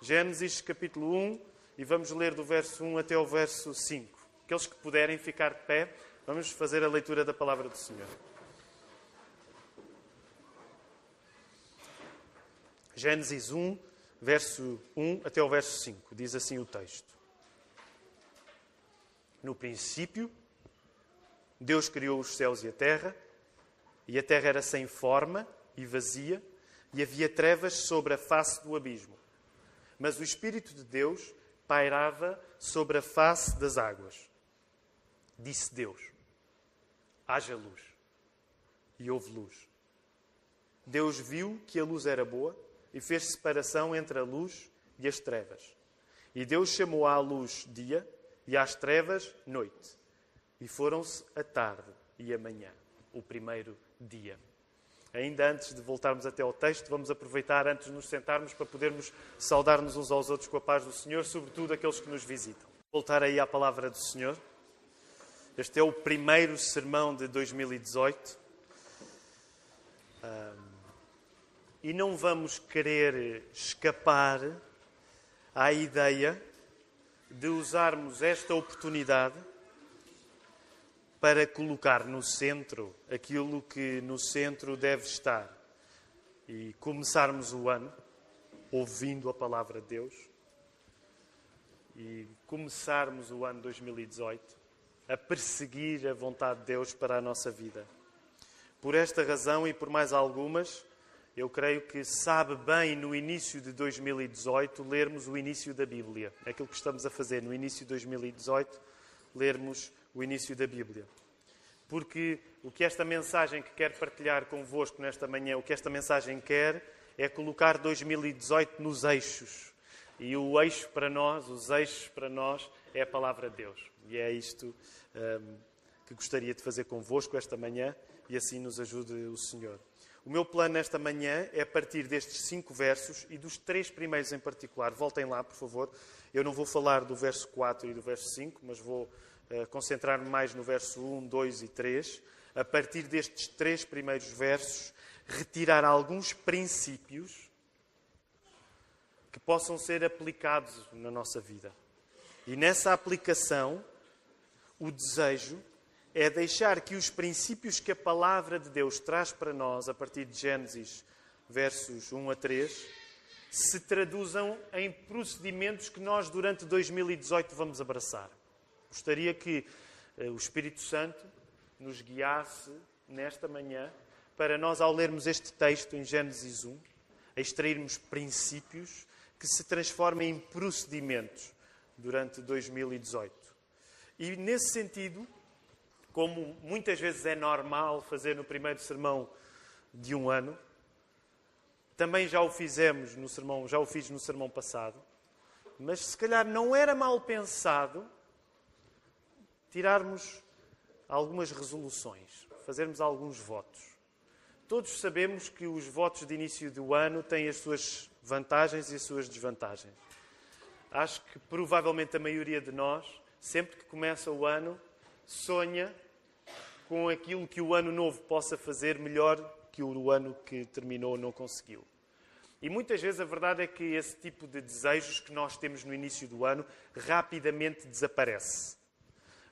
Gênesis capítulo 1 e vamos ler do verso 1 até o verso 5. Aqueles que puderem ficar de pé, vamos fazer a leitura da palavra do Senhor. Gênesis 1, verso 1 até o verso 5. Diz assim o texto. No princípio, Deus criou os céus e a terra, e a terra era sem forma e vazia, e havia trevas sobre a face do abismo. Mas o Espírito de Deus pairava sobre a face das águas. Disse Deus: haja luz. E houve luz. Deus viu que a luz era boa e fez separação entre a luz e as trevas. E Deus chamou à luz dia e às trevas noite. E foram-se a tarde e a manhã, o primeiro dia. Ainda antes de voltarmos até ao texto, vamos aproveitar antes de nos sentarmos para podermos saudar-nos uns aos outros com a paz do Senhor, sobretudo aqueles que nos visitam. Voltar aí à palavra do Senhor. Este é o primeiro sermão de 2018. Um, e não vamos querer escapar à ideia de usarmos esta oportunidade para colocar no centro aquilo que no centro deve estar e começarmos o ano ouvindo a palavra de Deus e começarmos o ano 2018 a perseguir a vontade de Deus para a nossa vida. Por esta razão e por mais algumas, eu creio que sabe bem no início de 2018 lermos o início da Bíblia. É aquilo que estamos a fazer no início de 2018, lermos o início da Bíblia. Porque o que esta mensagem que quer partilhar convosco nesta manhã, o que esta mensagem quer é colocar 2018 nos eixos. E o eixo para nós, os eixos para nós, é a palavra de Deus. E é isto um, que gostaria de fazer convosco esta manhã e assim nos ajude o Senhor. O meu plano nesta manhã é partir destes cinco versos e dos três primeiros em particular. Voltem lá, por favor. Eu não vou falar do verso 4 e do verso 5, mas vou concentrar-me mais no verso 1, 2 e 3. A partir destes três primeiros versos, retirar alguns princípios que possam ser aplicados na nossa vida. E nessa aplicação, o desejo é deixar que os princípios que a palavra de Deus traz para nós, a partir de Gênesis, versos 1 a 3, se traduzam em procedimentos que nós, durante 2018, vamos abraçar. Gostaria que eh, o Espírito Santo nos guiasse nesta manhã para nós, ao lermos este texto em Gênesis 1, a extrairmos princípios que se transformem em procedimentos durante 2018. E nesse sentido, como muitas vezes é normal fazer no primeiro sermão de um ano, também já o fizemos no sermão, já o fiz no sermão passado, mas se calhar não era mal pensado tirarmos algumas resoluções, fazermos alguns votos. Todos sabemos que os votos de início do ano têm as suas vantagens e as suas desvantagens. Acho que provavelmente a maioria de nós, sempre que começa o ano, sonha com aquilo que o ano novo possa fazer melhor que o ano que terminou não conseguiu. E muitas vezes a verdade é que esse tipo de desejos que nós temos no início do ano rapidamente desaparece.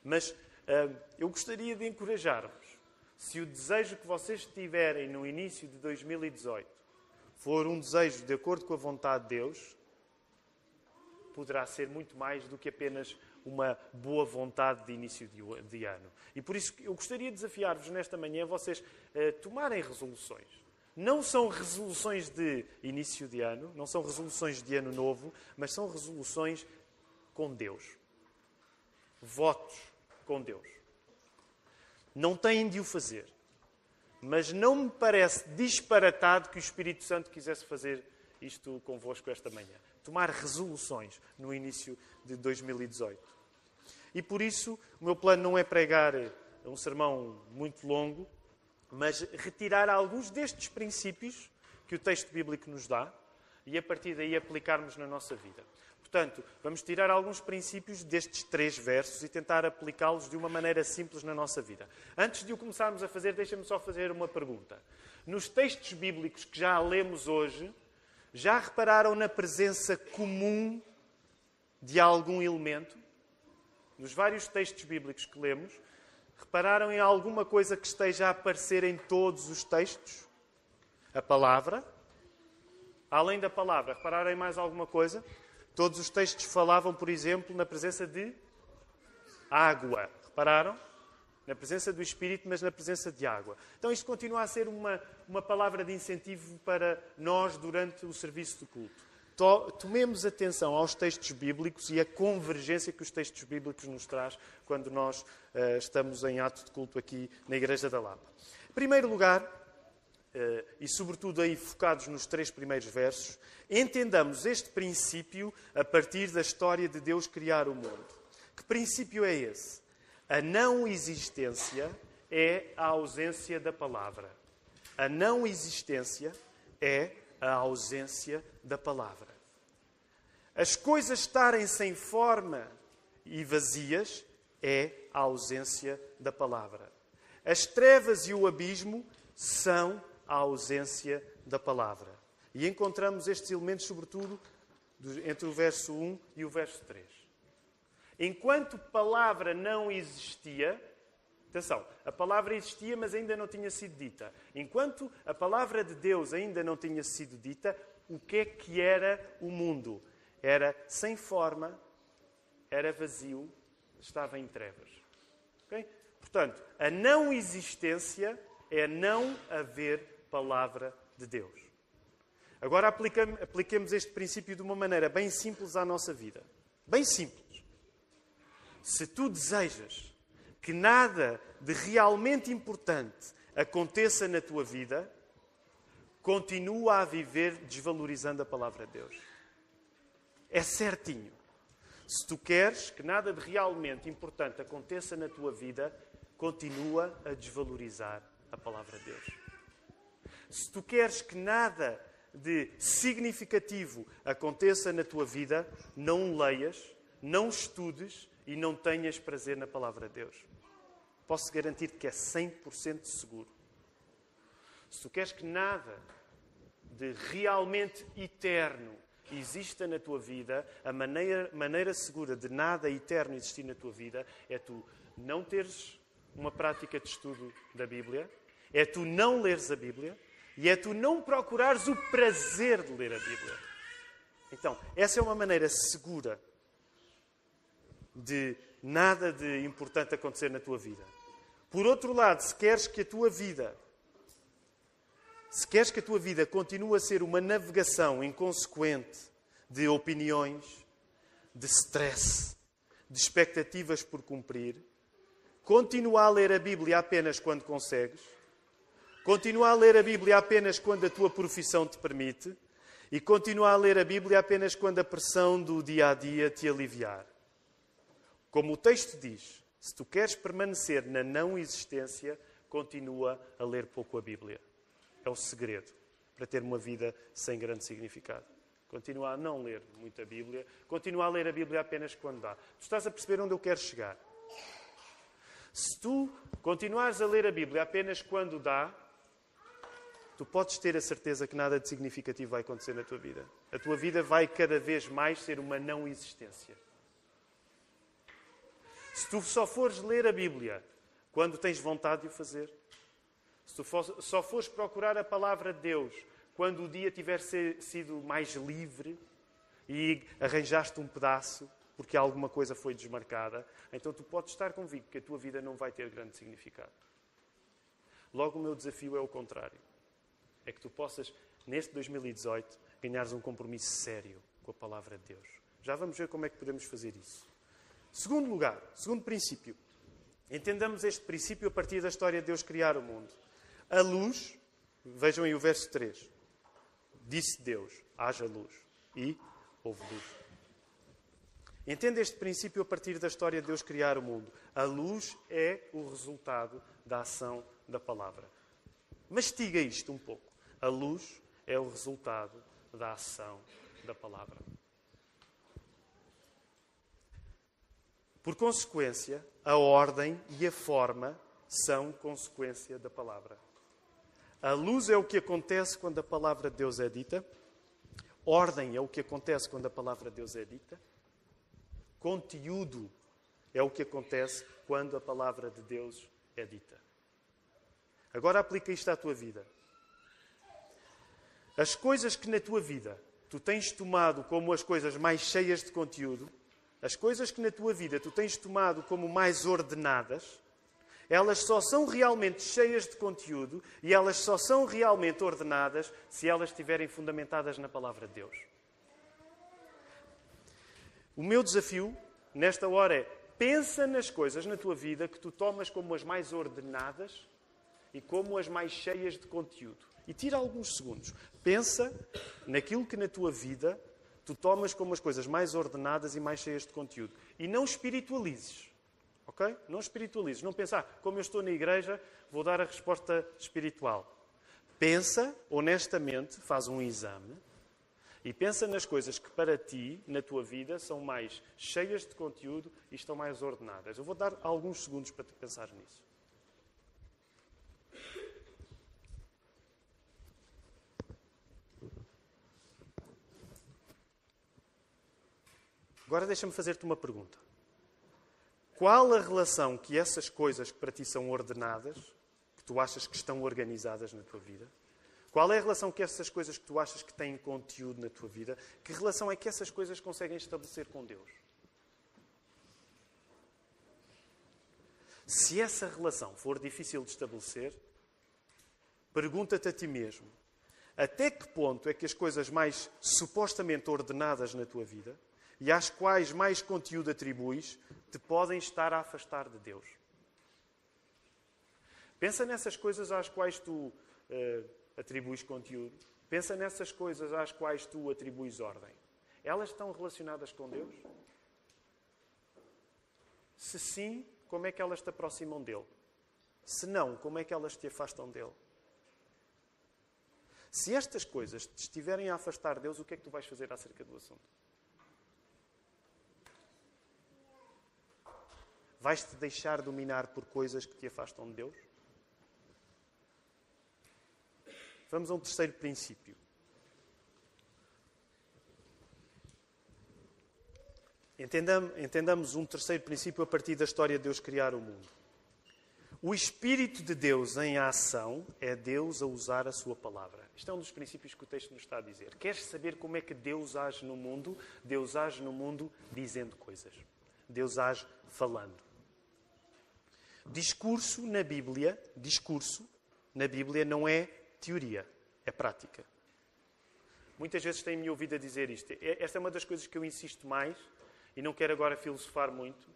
Mas uh, eu gostaria de encorajar-vos. Se o desejo que vocês tiverem no início de 2018 for um desejo de acordo com a vontade de Deus, poderá ser muito mais do que apenas uma boa vontade de início de ano. E por isso eu gostaria de desafiar-vos nesta manhã vocês uh, tomarem resoluções. Não são resoluções de início de ano, não são resoluções de ano novo, mas são resoluções com Deus. Votos com Deus. Não têm de o fazer. Mas não me parece disparatado que o Espírito Santo quisesse fazer isto convosco esta manhã tomar resoluções no início de 2018. E por isso, o meu plano não é pregar um sermão muito longo, mas retirar alguns destes princípios que o texto bíblico nos dá e a partir daí aplicarmos na nossa vida. Portanto, vamos tirar alguns princípios destes três versos e tentar aplicá-los de uma maneira simples na nossa vida. Antes de o começarmos a fazer, deixa-me só fazer uma pergunta. Nos textos bíblicos que já lemos hoje, Já repararam na presença comum de algum elemento? Nos vários textos bíblicos que lemos, repararam em alguma coisa que esteja a aparecer em todos os textos? A palavra. Além da palavra, repararam em mais alguma coisa? Todos os textos falavam, por exemplo, na presença de água. Repararam? Na presença do Espírito, mas na presença de água. Então, isto continua a ser uma, uma palavra de incentivo para nós durante o serviço do culto. Tomemos atenção aos textos bíblicos e a convergência que os textos bíblicos nos traz quando nós uh, estamos em ato de culto aqui na Igreja da Lapa. Em primeiro lugar, e sobretudo aí focados nos três primeiros versos, entendamos este princípio a partir da história de Deus criar o mundo. Que princípio é esse? A não existência é a ausência da palavra. A não existência é a ausência da palavra. As coisas estarem sem forma e vazias é a ausência da palavra. As trevas e o abismo são a ausência da palavra. E encontramos estes elementos, sobretudo, entre o verso 1 e o verso 3. Enquanto palavra não existia, atenção, a palavra existia, mas ainda não tinha sido dita. Enquanto a palavra de Deus ainda não tinha sido dita, o que é que era o mundo? Era sem forma, era vazio, estava em trevas. Okay? Portanto, a não existência é não haver palavra de Deus. Agora apliquemos este princípio de uma maneira bem simples à nossa vida. Bem simples. Se tu desejas que nada de realmente importante aconteça na tua vida, continua a viver desvalorizando a palavra de Deus. É certinho. Se tu queres que nada de realmente importante aconteça na tua vida, continua a desvalorizar a palavra de Deus. Se tu queres que nada de significativo aconteça na tua vida, não leias, não estudes e não tenhas prazer na palavra de Deus. Posso garantir que é 100% seguro. Se tu queres que nada de realmente eterno exista na tua vida, a maneira, maneira segura de nada eterno existir na tua vida é tu não teres uma prática de estudo da Bíblia, é tu não leres a Bíblia, e é tu não procurares o prazer de ler a Bíblia. Então, essa é uma maneira segura de nada de importante acontecer na tua vida. Por outro lado, se queres que a tua vida se queres que a tua vida continue a ser uma navegação inconsequente de opiniões, de stress, de expectativas por cumprir, continua a ler a Bíblia apenas quando consegues, Continua a ler a Bíblia apenas quando a tua profissão te permite e continua a ler a Bíblia apenas quando a pressão do dia a dia te aliviar. Como o texto diz, se tu queres permanecer na não existência, continua a ler pouco a Bíblia. É o segredo para ter uma vida sem grande significado. Continua a não ler muita Bíblia, continua a ler a Bíblia apenas quando dá. Tu estás a perceber onde eu quero chegar. Se tu continuares a ler a Bíblia apenas quando dá, tu podes ter a certeza que nada de significativo vai acontecer na tua vida. A tua vida vai cada vez mais ser uma não existência. Se tu só fores ler a Bíblia quando tens vontade de o fazer, se tu só fores procurar a palavra de Deus quando o dia tiver sido mais livre e arranjaste um pedaço porque alguma coisa foi desmarcada, então tu podes estar convicto que a tua vida não vai ter grande significado. Logo, o meu desafio é o contrário é que tu possas, neste 2018, ganhares um compromisso sério com a palavra de Deus. Já vamos ver como é que podemos fazer isso. Segundo lugar, segundo princípio, entendamos este princípio a partir da história de Deus criar o mundo. A luz, vejam aí o verso 3. Disse Deus: haja luz. E houve luz. Entenda este princípio a partir da história de Deus criar o mundo. A luz é o resultado da ação da palavra. Mastiga isto um pouco. A luz é o resultado da ação da palavra. Por consequência, a ordem e a forma são consequência da palavra. A luz é o que acontece quando a palavra de Deus é dita. Ordem é o que acontece quando a palavra de Deus é dita. Conteúdo é o que acontece quando a palavra de Deus é dita. Agora aplica isto à tua vida. As coisas que na tua vida tu tens tomado como as coisas mais cheias de conteúdo, as coisas que na tua vida tu tens tomado como mais ordenadas, elas só são realmente cheias de conteúdo e elas só são realmente ordenadas se elas estiverem fundamentadas na palavra de Deus. O meu desafio nesta hora é pensa nas coisas na tua vida que tu tomas como as mais ordenadas e como as mais cheias de conteúdo. E tira alguns segundos. Pensa naquilo que na tua vida tu tomas como as coisas mais ordenadas e mais cheias de conteúdo. E não espiritualizes. Ok? Não espiritualizes. Não pensar, ah, como eu estou na igreja, vou dar a resposta espiritual. Pensa honestamente, faz um exame e pensa nas coisas que para ti, na tua vida, são mais cheias de conteúdo e estão mais ordenadas. Eu vou dar alguns segundos para te pensar nisso. Agora deixa-me fazer-te uma pergunta. Qual a relação que essas coisas que para ti são ordenadas, que tu achas que estão organizadas na tua vida, qual é a relação que essas coisas que tu achas que têm conteúdo na tua vida, que relação é que essas coisas conseguem estabelecer com Deus? Se essa relação for difícil de estabelecer, pergunta-te a ti mesmo: até que ponto é que as coisas mais supostamente ordenadas na tua vida e às quais mais conteúdo atribuis, te podem estar a afastar de Deus. Pensa nessas coisas às quais tu uh, atribuis conteúdo. Pensa nessas coisas às quais tu atribuis ordem. Elas estão relacionadas com Deus? Se sim, como é que elas te aproximam dele? Se não, como é que elas te afastam dele? Se estas coisas te estiverem a afastar de Deus, o que é que tu vais fazer acerca do assunto? Vais-te deixar dominar por coisas que te afastam de Deus? Vamos a um terceiro princípio. Entendamos um terceiro princípio a partir da história de Deus criar o mundo. O Espírito de Deus em ação é Deus a usar a sua palavra. Isto é um dos princípios que o texto nos está a dizer. Queres saber como é que Deus age no mundo? Deus age no mundo dizendo coisas. Deus age falando. Discurso na Bíblia, discurso na Bíblia não é teoria, é prática. Muitas vezes têm-me ouvido a dizer isto. Esta é uma das coisas que eu insisto mais, e não quero agora filosofar muito,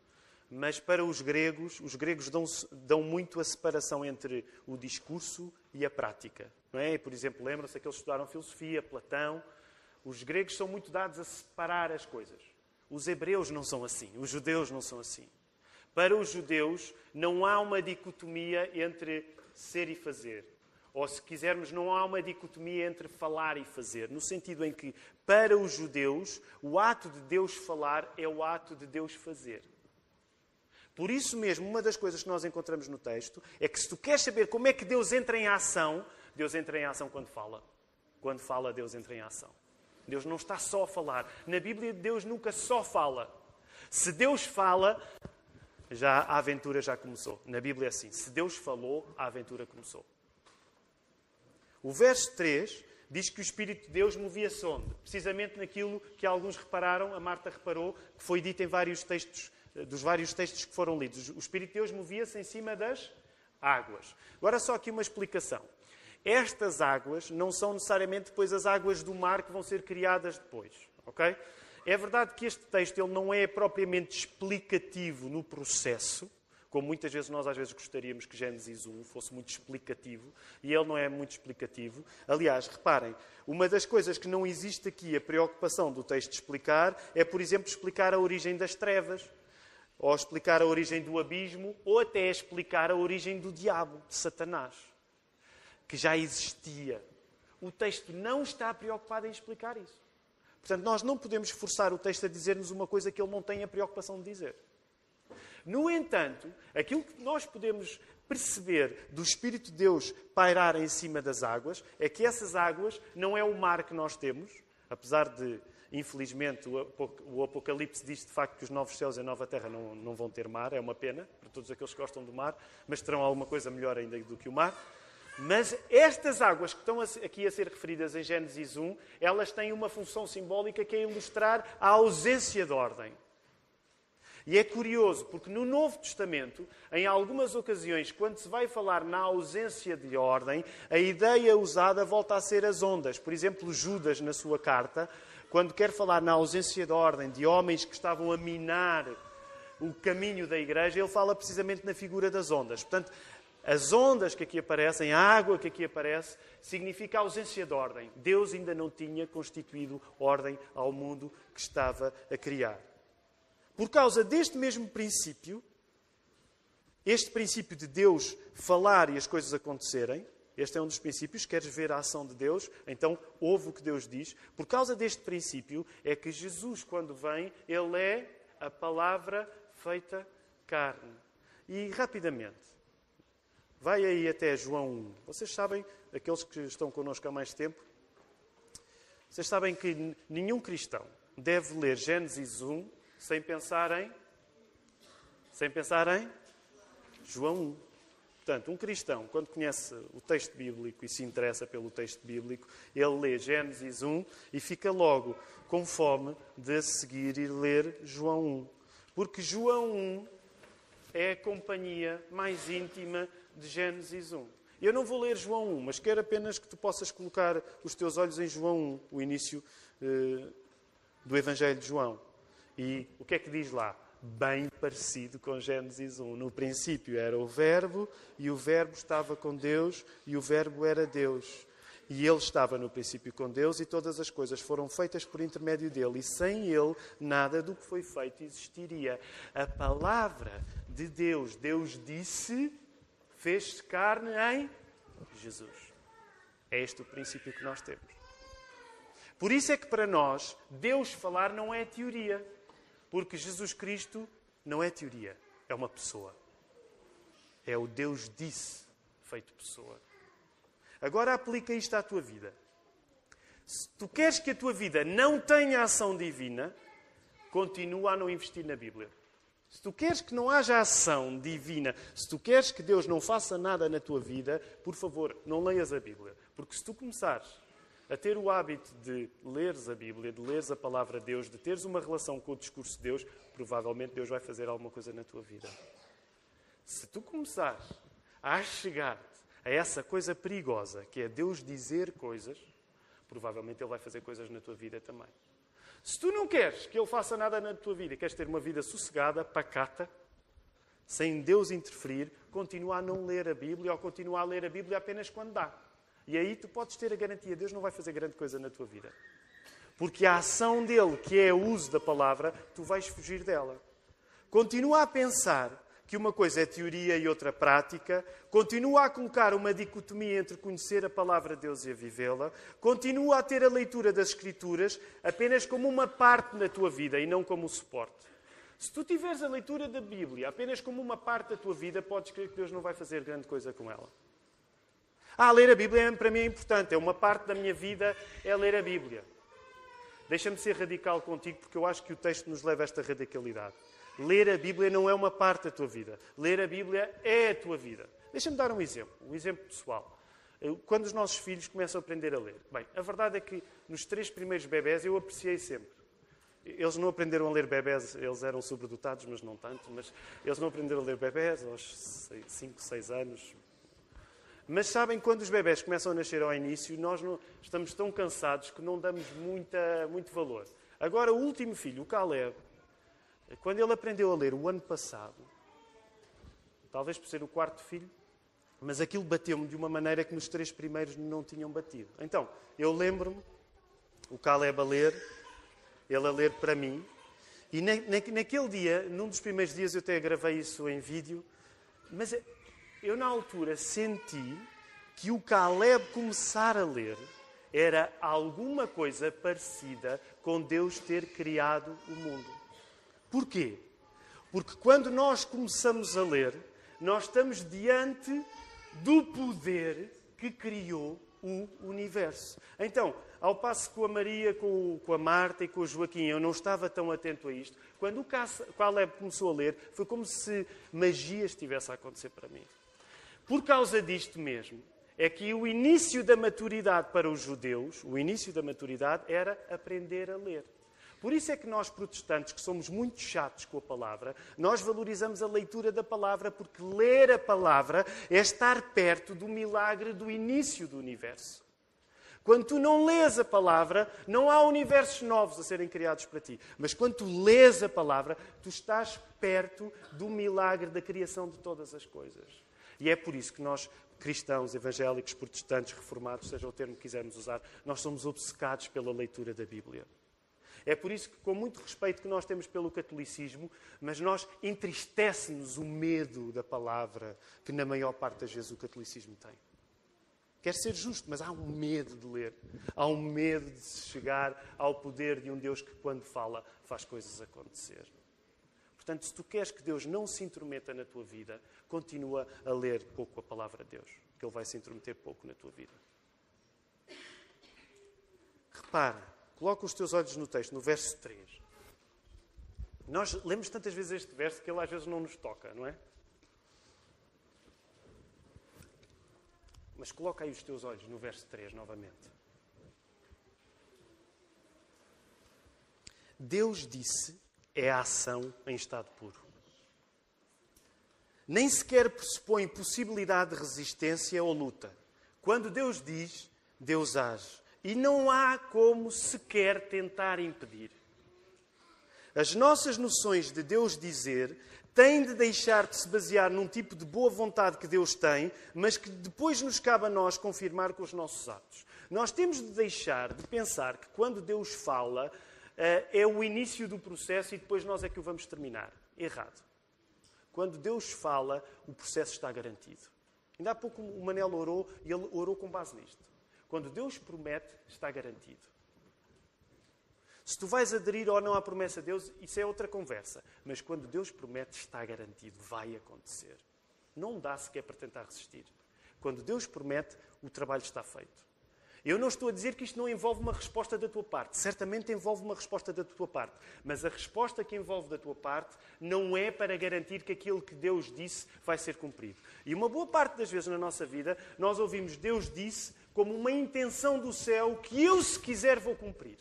mas para os gregos, os gregos dão, dão muito a separação entre o discurso e a prática. Não é? Por exemplo, lembram-se que eles estudaram filosofia, Platão. Os gregos são muito dados a separar as coisas. Os hebreus não são assim, os judeus não são assim. Para os judeus, não há uma dicotomia entre ser e fazer. Ou, se quisermos, não há uma dicotomia entre falar e fazer, no sentido em que, para os judeus, o ato de Deus falar é o ato de Deus fazer. Por isso mesmo, uma das coisas que nós encontramos no texto é que, se tu queres saber como é que Deus entra em ação, Deus entra em ação quando fala. Quando fala, Deus entra em ação. Deus não está só a falar. Na Bíblia, Deus nunca só fala. Se Deus fala, já a aventura já começou. Na Bíblia é assim: se Deus falou, a aventura começou. O verso 3 diz que o Espírito de Deus movia-se onde? Precisamente naquilo que alguns repararam, a Marta reparou, que foi dito em vários textos, eh, dos vários textos que foram lidos. O Espírito de Deus movia-se em cima das águas. Agora só aqui uma explicação. Estas águas não são necessariamente depois as águas do mar que vão ser criadas depois, ok? É verdade que este texto ele não é propriamente explicativo no processo, como muitas vezes nós às vezes gostaríamos que Gênesis 1 fosse muito explicativo, e ele não é muito explicativo. Aliás, reparem, uma das coisas que não existe aqui a preocupação do texto explicar é, por exemplo, explicar a origem das trevas, ou explicar a origem do abismo, ou até explicar a origem do diabo, de Satanás, que já existia. O texto não está preocupado em explicar isso. Portanto, nós não podemos forçar o texto a dizer-nos uma coisa que ele não tem a preocupação de dizer. No entanto, aquilo que nós podemos perceber do Espírito de Deus pairar em cima das águas é que essas águas não é o mar que nós temos, Apesar de, infelizmente, o Apocalipse diz de facto que os novos céus e a nova terra não, não vão ter mar, é uma pena para todos aqueles que gostam do mar, mas terão alguma coisa melhor ainda do que o mar. Mas estas águas que estão aqui a ser referidas em Gênesis 1, elas têm uma função simbólica que é ilustrar a ausência de ordem. E é curioso, porque no Novo Testamento, em algumas ocasiões, quando se vai falar na ausência de ordem, a ideia usada volta a ser as ondas. Por exemplo, Judas, na sua carta, quando quer falar na ausência de ordem, de homens que estavam a minar o caminho da igreja, ele fala precisamente na figura das ondas. Portanto, as ondas que aqui aparecem, a água que aqui aparece, significa a ausência de ordem. Deus ainda não tinha constituído ordem ao mundo que estava a criar. Por causa deste mesmo princípio, este princípio de Deus falar e as coisas acontecerem, este é um dos princípios. Queres ver a ação de Deus? Então ouve o que Deus diz. Por causa deste princípio é que Jesus, quando vem, ele é a palavra feita carne. E rapidamente, vai aí até João 1. Vocês sabem, aqueles que estão connosco há mais tempo, vocês sabem que nenhum cristão deve ler Gênesis 1 sem pensar em sem pensar em João 1. Portanto, um cristão, quando conhece o texto bíblico e se interessa pelo texto bíblico, ele lê Gênesis 1 e fica logo com fome de seguir e ler João 1. Porque João 1 é a companhia mais íntima de Gênesis 1. Eu não vou ler João 1, mas quero apenas que tu possas colocar os teus olhos em João 1, o início eh, do Evangelho de João. E o que é que diz lá? Bem parecido com Gênesis 1. No princípio era o Verbo, e o Verbo estava com Deus, e o Verbo era Deus. E ele estava no princípio com Deus, e todas as coisas foram feitas por intermédio dele, e sem ele nada do que foi feito existiria. A palavra de Deus, Deus disse, fez carne em Jesus. É este o princípio que nós temos. Por isso é que para nós, Deus falar não é teoria. Porque Jesus Cristo não é teoria, é uma pessoa. É o Deus disse feito pessoa. Agora aplica isto à tua vida. Se tu queres que a tua vida não tenha ação divina, continua a não investir na Bíblia. Se tu queres que não haja ação divina, se tu queres que Deus não faça nada na tua vida, por favor, não leias a Bíblia. Porque se tu começares a ter o hábito de leres a Bíblia, de leres a palavra de Deus, de teres uma relação com o discurso de Deus, provavelmente Deus vai fazer alguma coisa na tua vida. Se tu começares a chegar-te a essa coisa perigosa, que é Deus dizer coisas, provavelmente Ele vai fazer coisas na tua vida também. Se tu não queres que Ele faça nada na tua vida, queres ter uma vida sossegada, pacata, sem Deus interferir, continua a não ler a Bíblia ou continua a ler a Bíblia apenas quando dá. E aí tu podes ter a garantia, Deus não vai fazer grande coisa na tua vida. Porque a ação dele, que é o uso da palavra, tu vais fugir dela. Continua a pensar que uma coisa é teoria e outra prática, continua a colocar uma dicotomia entre conhecer a palavra de Deus e a vivê-la, continua a ter a leitura das Escrituras apenas como uma parte na tua vida e não como o suporte. Se tu tiveres a leitura da Bíblia apenas como uma parte da tua vida, podes crer que Deus não vai fazer grande coisa com ela. Ah, ler a Bíblia para mim é importante, é uma parte da minha vida, é ler a Bíblia. Deixa-me ser radical contigo, porque eu acho que o texto nos leva a esta radicalidade. Ler a Bíblia não é uma parte da tua vida. Ler a Bíblia é a tua vida. Deixa-me dar um exemplo, um exemplo pessoal. Quando os nossos filhos começam a aprender a ler. Bem, a verdade é que nos três primeiros bebés eu apreciei sempre. Eles não aprenderam a ler bebés, eles eram sobredotados, mas não tanto. Mas eles não aprenderam a ler bebés aos 5, 6 anos, mas sabem, quando os bebés começam a nascer ao início, nós não, estamos tão cansados que não damos muita, muito valor. Agora, o último filho, o Caleb, quando ele aprendeu a ler o ano passado, talvez por ser o quarto filho, mas aquilo bateu-me de uma maneira que nos três primeiros não tinham batido. Então, eu lembro-me, o Caleb a ler, ele a ler para mim, e na, na, naquele dia, num dos primeiros dias, eu até gravei isso em vídeo, mas eu na altura senti que o Caleb começar a ler era alguma coisa parecida com Deus ter criado o mundo. Porquê? Porque quando nós começamos a ler, nós estamos diante do poder que criou o universo. Então, ao passo que com a Maria, com, a Marta e com o Joaquim eu não estava tão atento a isto, quando o Caleb começou a ler, foi como se magia estivesse a acontecer para mim. Por causa disto mesmo, é que o início da maturidade para os judeus, o início da maturidade era aprender a ler. Por isso é que nós, protestantes, que somos muito chatos com a palavra, nós valorizamos a leitura da palavra, porque ler a palavra é estar perto do milagre do início do universo. Quando tu não lês a palavra, não há universos novos a serem criados para ti. Mas quando tu lês a palavra, tu estás perto do milagre da criação de todas as coisas. E é por isso que nós, cristãos, evangélicos, protestantes, reformados, seja o termo que quisermos usar, nós somos obcecados pela leitura da Bíblia. É por isso que, com muito respeito que nós temos pelo catolicismo, mas nós entristece-nos o medo da palavra que, na maior parte das vezes, o catolicismo tem. Quer ser justo, mas há um medo de ler. Há um medo de se chegar ao poder de um Deus que, quando fala, faz coisas acontecer. Portanto, se tu queres que Deus não se intrometa na tua vida, continua a ler pouco a palavra de Deus, que Ele vai se intrometer pouco na tua vida. Repara, coloca os teus olhos no texto, no verso 3. Nós lemos tantas vezes este verso que ele às vezes não nos toca, não é? Mas coloca aí os teus olhos no verso 3 novamente. Deus disse é a ação em estado puro. Nem sequer pressupõe possibilidade de resistência ou luta. Quando Deus diz, Deus age. E não há como sequer tentar impedir. As nossas noções de Deus dizer têm de deixar de se basear num tipo de boa vontade que Deus tem, mas que depois nos cabe a nós confirmar com os nossos atos. Nós temos de deixar de pensar que quando Deus fala, eh, é o início do processo e depois nós é que o vamos terminar. Errado. Quando Deus fala, o processo está garantido. Ainda há pouco o Manel orou e ele orou com base nisto. Quando Deus promete, está garantido. Se tu vais aderir ou não à promessa de Deus, isso é outra conversa. Mas quando Deus promete, está garantido, vai acontecer. Não dá sequer para tentar resistir. Quando Deus promete, o trabalho está feito. Eu não estou a dizer que isto não envolve uma resposta da tua parte. Certamente envolve uma resposta da tua parte. Mas a resposta que envolve da tua parte não é para garantir que aquilo que Deus disse vai ser cumprido. E uma boa parte das vezes na nossa vida, nós ouvimos Deus disse como uma intenção do céu que eu, se quiser, vou cumprir.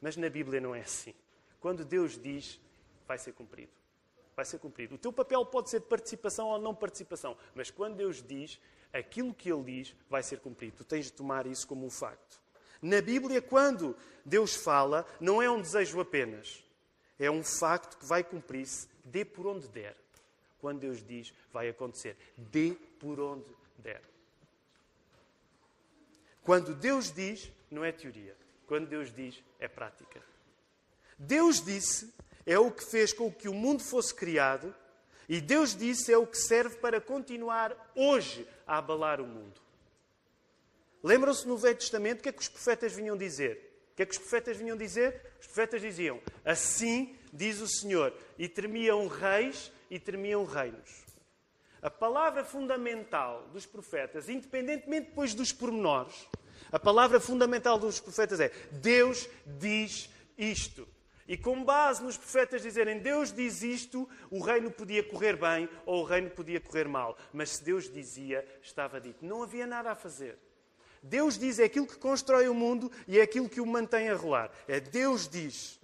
Mas na Bíblia não é assim. Quando Deus diz, vai ser cumprido. Vai ser cumprido. O teu papel pode ser de participação ou não participação. Mas quando Deus diz, aquilo que ele diz vai ser cumprido. Tu tens de tomar isso como um facto. Na Bíblia, quando Deus fala, não é um desejo apenas. É um facto que vai cumprir-se, dê por onde der. Quando Deus diz, vai acontecer. Dê por onde der. Quando Deus diz, não é teoria. Quando Deus diz, é prática. Deus disse, é o que fez com que o mundo fosse criado e Deus disse é o que serve para continuar hoje a abalar o mundo. Lembram-se no Velho Testamento o que é que os profetas vinham dizer? O que é que os profetas vinham dizer? Os profetas diziam: Assim diz o Senhor, e tremiam reis e tremiam reinos. A palavra fundamental dos profetas, independentemente depois dos pormenores, a palavra fundamental dos profetas é: Deus diz isto. E com base nos profetas dizerem Deus diz isto, o reino podia correr bem ou o reino podia correr mal. Mas se Deus dizia, estava dito. Não havia nada a fazer. Deus diz é aquilo que constrói o mundo e é aquilo que o mantém a rolar. É Deus diz.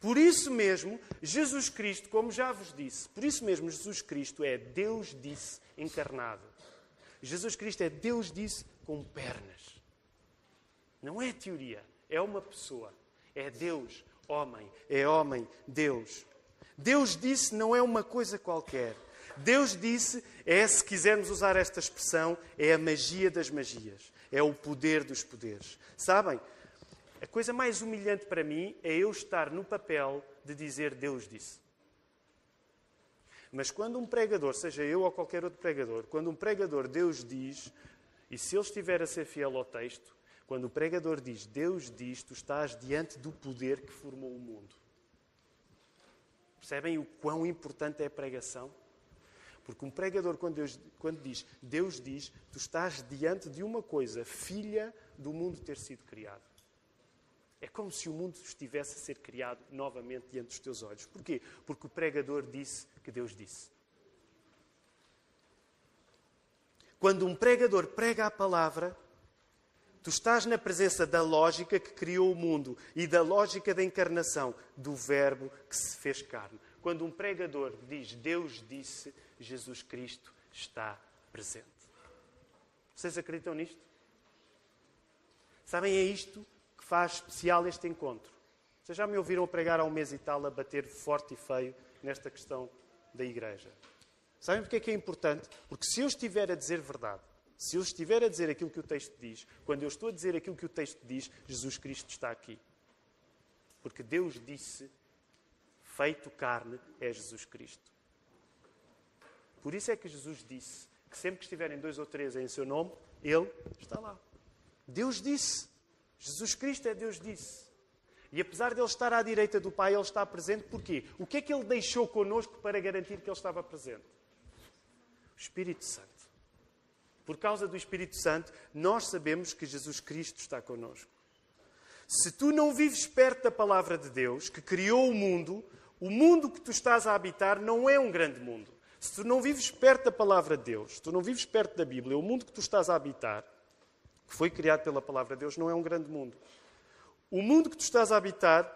Por isso mesmo, Jesus Cristo, como já vos disse, por isso mesmo Jesus Cristo é Deus disse encarnado. Jesus Cristo é Deus disse com pernas. Não é teoria, é uma pessoa. É Deus homem, é homem, Deus. Deus disse não é uma coisa qualquer. Deus disse é, se quisermos usar esta expressão, é a magia das magias, é o poder dos poderes. Sabem, a coisa mais humilhante para mim é eu estar no papel de dizer Deus disse. Mas quando um pregador, seja eu ou qualquer outro pregador, quando um pregador Deus diz, e se ele estiver a ser fiel ao texto, quando o pregador diz Deus diz, tu estás diante do poder que formou o mundo. Percebem o quão importante é a pregação? Porque um pregador, quando, Deus, quando diz Deus diz, tu estás diante de uma coisa, filha do mundo ter sido criado. É como se o mundo estivesse a ser criado novamente diante dos teus olhos. Porquê? Porque o pregador disse que Deus disse. Quando um pregador prega a palavra, tu estás na presença da lógica que criou o mundo e da lógica da encarnação, do Verbo que se fez carne. Quando um pregador diz Deus disse, Jesus Cristo está presente. Vocês acreditam nisto? Sabem, é isto faz especial este encontro. Vocês já me ouviram pregar há um mês e tal a bater forte e feio nesta questão da igreja. Sabem porque é que é importante? Porque se eu estiver a dizer verdade, se eu estiver a dizer aquilo que o texto diz, quando eu estou a dizer aquilo que o texto diz, Jesus Cristo está aqui. Porque Deus disse, feito carne, é Jesus Cristo. Por isso é que Jesus disse que sempre que estiverem dois ou três em seu nome, Ele está lá. Deus disse. Jesus Cristo é Deus disse. E apesar de Ele estar à direita do Pai, Ele está presente porquê? O que é que Ele deixou connosco para garantir que Ele estava presente? O Espírito Santo. Por causa do Espírito Santo, nós sabemos que Jesus Cristo está connosco. Se tu não vives perto da palavra de Deus, que criou o mundo, o mundo que tu estás a habitar não é um grande mundo. Se tu não vives perto da palavra de Deus, se tu não vives perto da Bíblia, o mundo que tu estás a habitar, que foi criado pela palavra de Deus, não é um grande mundo. O mundo que tu estás a habitar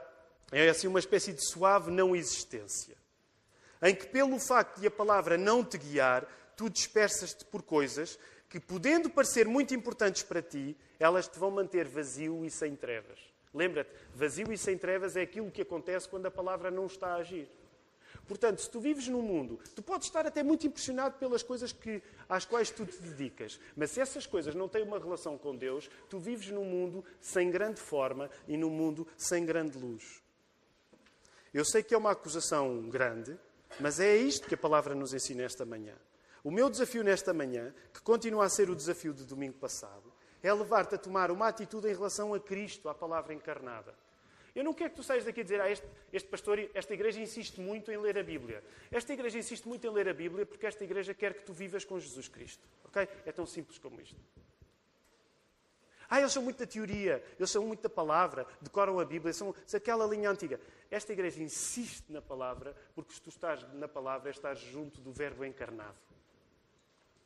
é assim uma espécie de suave não existência, em que pelo facto de a palavra não te guiar, tu dispersas-te por coisas que, podendo parecer muito importantes para ti, elas te vão manter vazio e sem trevas. Lembra-te, vazio e sem trevas é aquilo que acontece quando a palavra não está a agir. Portanto, se tu vives num mundo, tu podes estar até muito impressionado pelas coisas que, às quais tu te dedicas, mas se essas coisas não têm uma relação com Deus, tu vives num mundo sem grande forma e num mundo sem grande luz. Eu sei que é uma acusação grande, mas é isto que a palavra nos ensina esta manhã. O meu desafio nesta manhã, que continua a ser o desafio de domingo passado, é levar-te a tomar uma atitude em relação a Cristo, à palavra encarnada. Eu não quero que tu saias daqui a dizer, ah, este, este pastor, esta igreja insiste muito em ler a Bíblia. Esta igreja insiste muito em ler a Bíblia porque esta igreja quer que tu vivas com Jesus Cristo. Ok? É tão simples como isto. Ah, eles são muito da teoria, eles são muito da palavra, decoram a Bíblia, são, são aquela linha antiga. Esta igreja insiste na palavra porque se tu estás na palavra, estás junto do Verbo encarnado.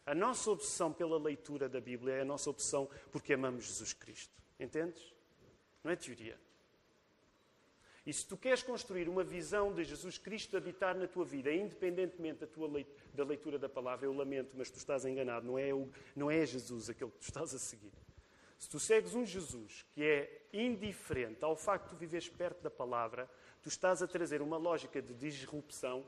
A nossa obsessão pela leitura da Bíblia é a nossa obsessão porque amamos Jesus Cristo. Entendes? Não é teoria. E se tu queres construir uma visão de Jesus Cristo habitar na tua vida, independentemente da, tua leit da leitura da palavra, eu lamento, mas tu estás enganado. Não é, o, não é Jesus aquele que tu estás a seguir. Se tu segues um Jesus que é indiferente ao facto de viveres perto da palavra, tu estás a trazer uma lógica de disrupção,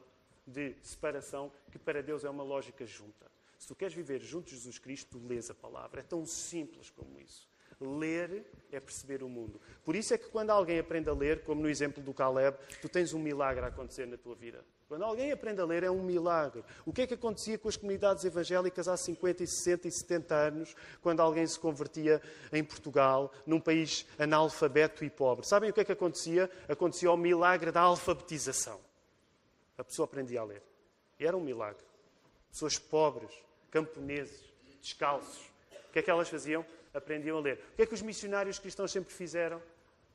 de separação, que para Deus é uma lógica junta. Se tu queres viver junto de Jesus Cristo, tu lês a palavra. É tão simples como isso. Ler é perceber o mundo. Por isso é que quando alguém aprende a ler, como no exemplo do Caleb, tu tens um milagre a acontecer na tua vida. Quando alguém aprende a ler, é um milagre. O que é que acontecia com as comunidades evangélicas há 50, 60 e 70 anos, quando alguém se convertia em Portugal, num país analfabeto e pobre? Sabem o que é que acontecia? Acontecia o milagre da alfabetização. A pessoa aprendia a ler. E era um milagre. Pessoas pobres, camponeses, descalços. O que é que elas faziam? Aprendiam a ler. O que é que os missionários cristãos sempre fizeram?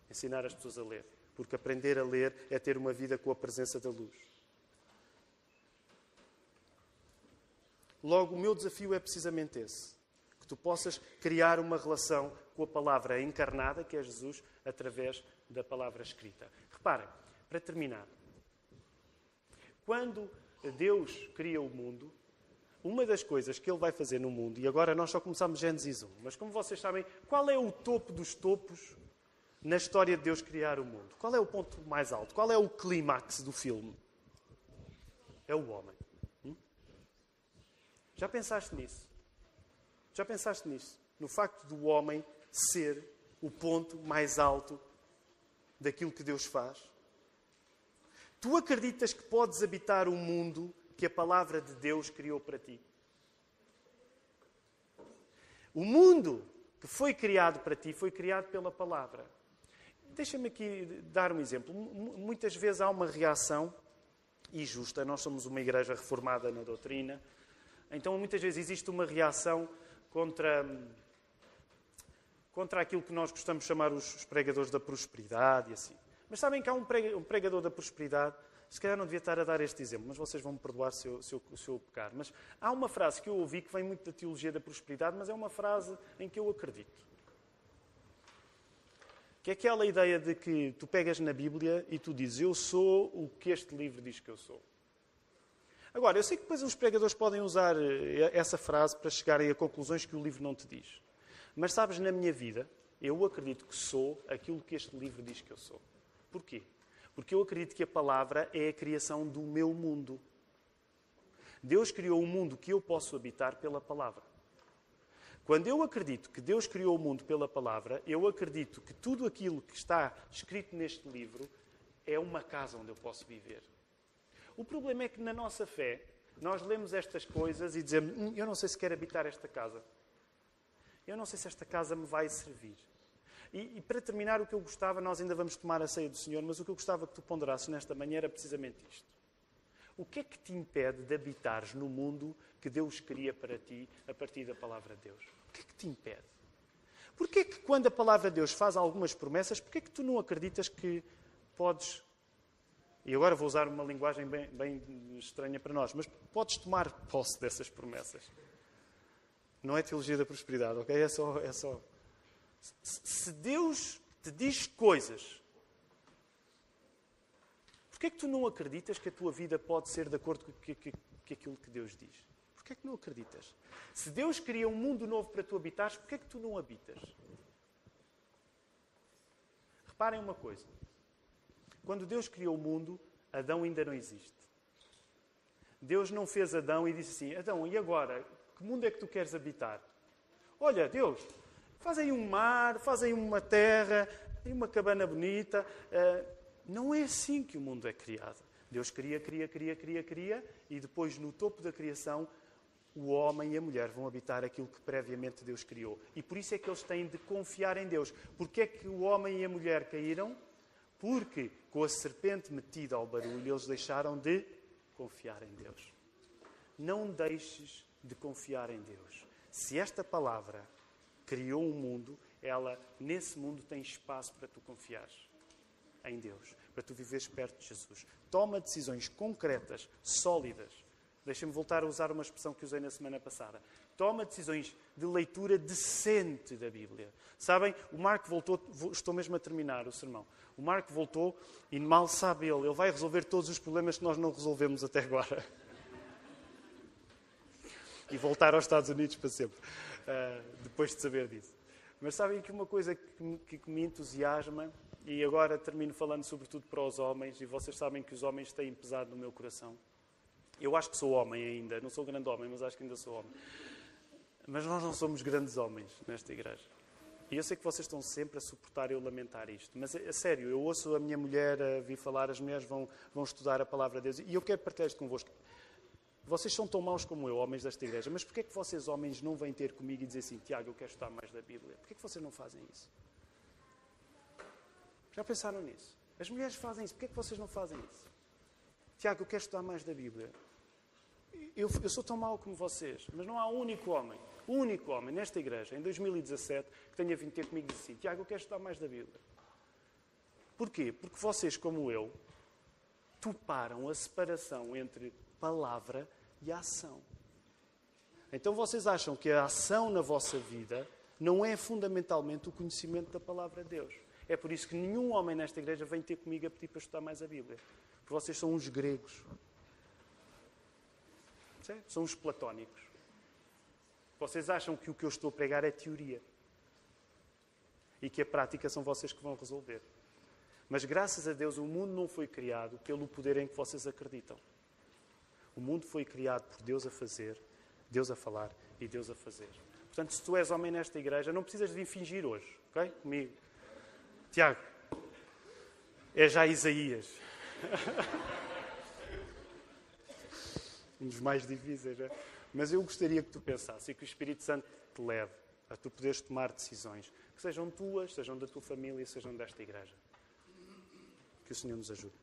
Ensinar as pessoas a ler. Porque aprender a ler é ter uma vida com a presença da luz. Logo, o meu desafio é precisamente esse: que tu possas criar uma relação com a palavra encarnada, que é Jesus, através da palavra escrita. Reparem, para terminar, quando Deus cria o mundo, uma das coisas que ele vai fazer no mundo, e agora nós só começamos Gênesis 1, mas como vocês sabem, qual é o topo dos topos na história de Deus criar o mundo? Qual é o ponto mais alto? Qual é o clímax do filme? É o homem. Hum? Já pensaste nisso? Já pensaste nisso? No facto do homem ser o ponto mais alto daquilo que Deus faz? Tu acreditas que podes habitar um mundo que a palavra de Deus criou para ti. O mundo que foi criado para ti foi criado pela palavra. Deixa-me aqui dar um exemplo. Muitas vezes há uma reação e justa. Nós somos uma igreja reformada na doutrina. Então, muitas vezes existe uma reação contra, contra aquilo que nós gostamos de chamar os pregadores da prosperidade e assim. Mas sabem que há um pregador da prosperidade, se calhar não devia estar a dar este exemplo, mas vocês vão me perdoar se eu, se, eu, se eu pecar. Mas há uma frase que eu ouvi que vem muito da teologia da prosperidade, mas é uma frase em que eu acredito. Que é aquela ideia de que tu pegas na Bíblia e tu dizes, eu sou o que este livro diz que eu sou. Agora, eu sei que depois os pregadores podem usar eh, essa frase para chegarem a conclusões que o livro não te diz. Mas sabes, na minha vida, eu acredito que sou aquilo que este livro diz que eu sou. Porquê? Porque eu acredito que a palavra é a criação do meu mundo. Deus criou um mundo que eu posso habitar pela palavra. Quando eu acredito que Deus criou o mundo pela palavra, eu acredito que tudo aquilo que está escrito neste livro é uma casa onde eu posso viver. O problema é que na nossa fé, nós lemos estas coisas e dizemos: hum, Eu não sei se quero habitar esta casa. Eu não sei se esta casa me vai servir. E, e, para terminar, o que eu gostava, nós ainda vamos tomar a ceia do Senhor, mas o que eu gostava que tu ponderasses nesta manhã era precisamente isto. O que é que te impede de habitares no mundo que Deus cria para ti a partir da palavra de Deus? O que é que te impede? Porquê é que quando a palavra de Deus faz algumas promessas, porquê é que tu não acreditas que podes e agora vou usar uma linguagem bem, bem, estranha para nós, mas podes tomar posse dessas promessas. Não é teologia da prosperidade, ok? É só. É só. Se Deus te diz coisas, porquê é que tu não acreditas que a tua vida pode ser de acordo com aquilo que Deus diz? Porquê é que não acreditas? Se Deus cria um mundo novo para tu habitares, porquê é que tu não habitas? Reparem uma coisa. Quando Deus criou o mundo, Adão ainda não existe. Deus não fez Adão e disse assim: Adão, e agora? Que mundo é que tu queres habitar? Olha, Deus, faz aí um mar, faz aí uma terra, aí uma cabana bonita. Uh, não é assim que o mundo é criado. Deus cria, cria, cria, cria, cria, e depois, no topo da criação, o homem e a mulher vão habitar aquilo que previamente Deus criou. E por isso é que eles têm de confiar em Deus. Porque é que o homem e a mulher caíram? Porque com a serpente metida ao barulho, eles deixaram de confiar em Deus. Não deixes de confiar em Deus. Se esta palavra criou um mundo, ela, nesse mundo, tem espaço para tu confiares em Deus, para tu viveres perto de Jesus. Toma decisões concretas, sólidas. Deixa-me voltar a usar uma expressão que usei na semana passada toma decisões de leitura decente da Bíblia. Sabem, o Marco voltou, estou mesmo a terminar o sermão. O Marco voltou e mal sabe ele, ele vai resolver todos os problemas que nós não resolvemos até agora. e voltar aos Estados Unidos para sempre, depois de saber disso. Mas sabem que uma coisa que, que, que me entusiasma, e agora termino falando sobretudo para os homens, e vocês sabem que os homens têm pesado no meu coração. Eu acho que sou homem ainda, não sou grande homem, mas acho que ainda sou homem. Mas nós não somos grandes homens nesta igreja. E eu sei que vocês estão sempre a suportar eu lamentar isto. Mas, a sério, eu ouço a minha mulher a vir falar, as mulheres vão, vão estudar a palavra de Deus. E eu quero partilhar isto convosco. Vocês são tão maus como eu, homens desta igreja. Mas porquê é que vocês, homens, não vêm ter comigo e dizer assim, Tiago, eu quero estudar mais da Bíblia? Porquê é que vocês não fazem isso? Já pensaram nisso? As mulheres fazem isso. Porquê é que vocês não fazem isso? Tiago, eu quero estudar mais da Bíblia. Eu, eu sou tão mau como vocês, mas não há um único homem o único homem nesta igreja, em 2017, que tenha vindo ter comigo e disse assim: Tiago, eu quero estudar mais da Bíblia. Porquê? Porque vocês, como eu, toparam a separação entre palavra e ação. Então vocês acham que a ação na vossa vida não é fundamentalmente o conhecimento da palavra de Deus. É por isso que nenhum homem nesta igreja vem ter comigo a pedir para estudar mais a Bíblia. Porque vocês são uns gregos. São uns platónicos. Vocês acham que o que eu estou a pregar é teoria. E que a prática são vocês que vão resolver. Mas graças a Deus o mundo não foi criado pelo poder em que vocês acreditam. O mundo foi criado por Deus a fazer, Deus a falar e Deus a fazer. Portanto, se tu és homem nesta igreja, não precisas de fingir hoje, ok? Comigo. Tiago, é já Isaías. um dos mais difíceis, é? Mas eu gostaria que tu pensasses e que o Espírito Santo te leve a tu poderes tomar decisões que sejam tuas, sejam da tua família, sejam desta igreja. Que o Senhor nos ajude.